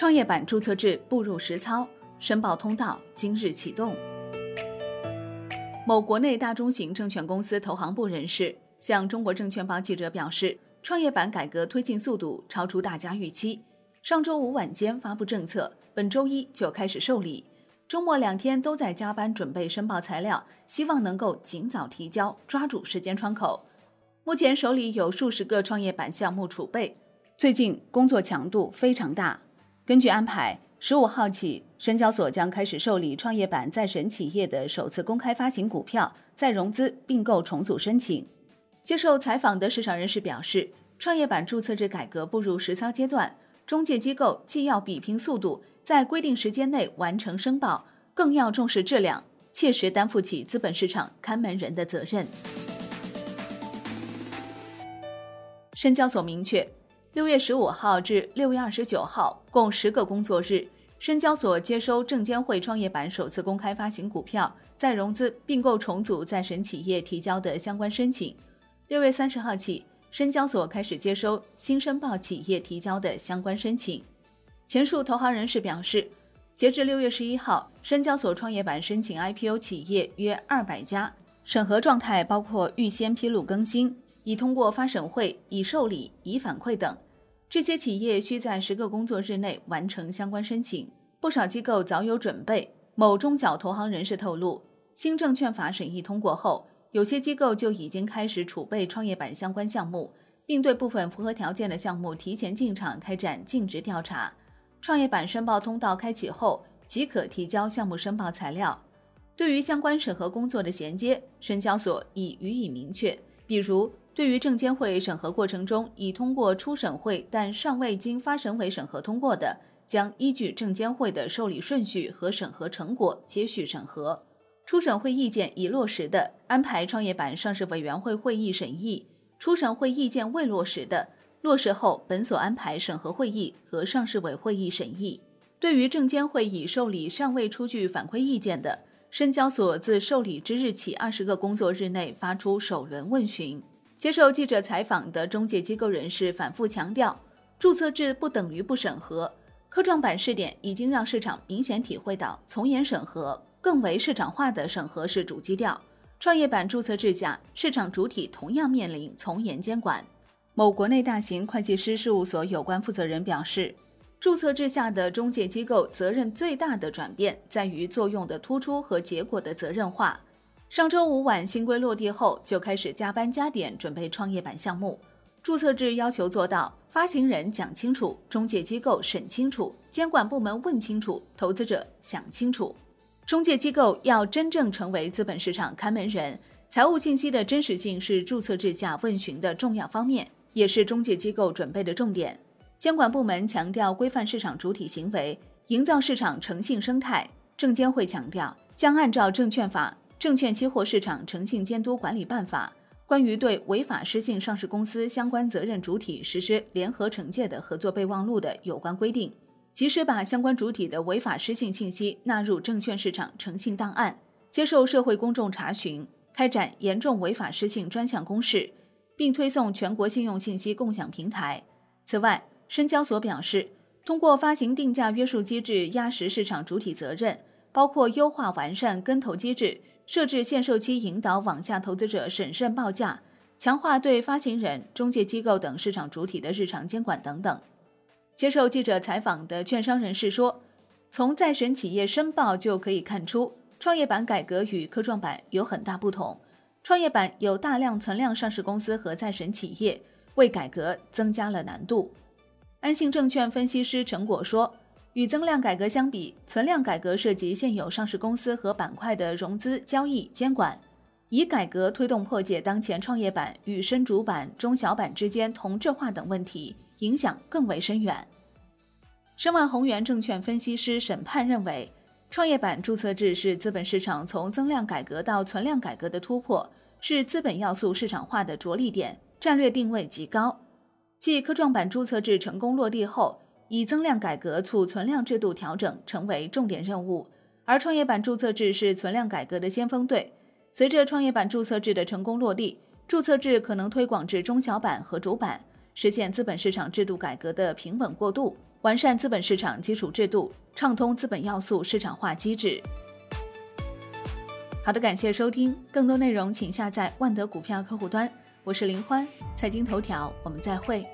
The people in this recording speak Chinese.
创业板注册制步入实操，申报通道今日启动。某国内大中型证券公司投行部人士向中国证券报记者表示，创业板改革推进速度超出大家预期。上周五晚间发布政策，本周一就开始受理。周末两天都在加班准备申报材料，希望能够尽早提交，抓住时间窗口。目前手里有数十个创业板项目储备，最近工作强度非常大。根据安排，十五号起，深交所将开始受理创业板在审企业的首次公开发行股票再融资并购重组申请。接受采访的市场人士表示，创业板注册制改革步入实操阶段，中介机构既要比拼速度。在规定时间内完成申报，更要重视质量，切实担负起资本市场看门人的责任。深交所明确，六月十五号至六月二十九号共十个工作日，深交所接收证监会创业板首次公开发行股票再融资并购重组再审企业提交的相关申请。六月三十号起，深交所开始接收新申报企业提交的相关申请。前述投行人士表示，截至六月十一号，深交所创业板申请 IPO 企业约二百家，审核状态包括预先披露更新、已通过发审会、已受理、已反馈等。这些企业需在十个工作日内完成相关申请。不少机构早有准备。某中小投行人士透露，新证券法审议通过后，有些机构就已经开始储备创业板相关项目，并对部分符合条件的项目提前进场开展尽职调查。创业板申报通道开启后，即可提交项目申报材料。对于相关审核工作的衔接，深交所已予以明确。比如，对于证监会审核过程中已通过初审会但尚未经发审委审核通过的，将依据证监会的受理顺序和审核成果接续审核。初审会意见已落实的，安排创业板上市委员会会议审议；初审会意见未落实的，落实后，本所安排审核会议和上市委会议审议。对于证监会已受理尚未出具反馈意见的，深交所自受理之日起二十个工作日内发出首轮问询。接受记者采访的中介机构人士反复强调，注册制不等于不审核。科创板试点已经让市场明显体会到，从严审核、更为市场化的审核是主基调。创业板注册制下，市场主体同样面临从严监管。某国内大型会计师事务所有关负责人表示，注册制下的中介机构责任最大的转变在于作用的突出和结果的责任化。上周五晚新规落地后，就开始加班加点准备创业板项目。注册制要求做到发行人讲清楚，中介机构审清楚，监管部门问清楚，投资者想清楚。中介机构要真正成为资本市场看门人，财务信息的真实性是注册制下问询的重要方面。也是中介机构准备的重点。监管部门强调规范市场主体行为，营造市场诚信生态。证监会强调将按照《证券法》《证券期货市场诚信监督管理办法》关于对违法失信上市公司相关责任主体实施联合惩戒的合作备忘录的有关规定，及时把相关主体的违法失信信息纳入证券市场诚信档案，接受社会公众查询，开展严重违法失信专项公示。并推送全国信用信息共享平台。此外，深交所表示，通过发行定价约束机制压实市场主体责任，包括优化完善跟投机制，设置限售期引导网下投资者审慎报价，强化对发行人、中介机构等市场主体的日常监管等等。接受记者采访的券商人士说，从再审企业申报就可以看出，创业板改革与科创板有很大不同。创业板有大量存量上市公司和在审企业，为改革增加了难度。安信证券分析师陈果说，与增量改革相比，存量改革涉及现有上市公司和板块的融资、交易、监管，以改革推动破解当前创业板与深主板、中小板之间同质化等问题，影响更为深远。申万宏源证券分析师沈盼认为。创业板注册制是资本市场从增量改革到存量改革的突破，是资本要素市场化的着力点，战略定位极高。继科创板注册制成功落地后，以增量改革促存量制度调整成为重点任务，而创业板注册制是存量改革的先锋队。随着创业板注册制的成功落地，注册制可能推广至中小板和主板，实现资本市场制度改革的平稳过渡。完善资本市场基础制度，畅通资本要素市场化机制。好的，感谢收听，更多内容请下载万德股票客户端。我是林欢，财经头条，我们再会。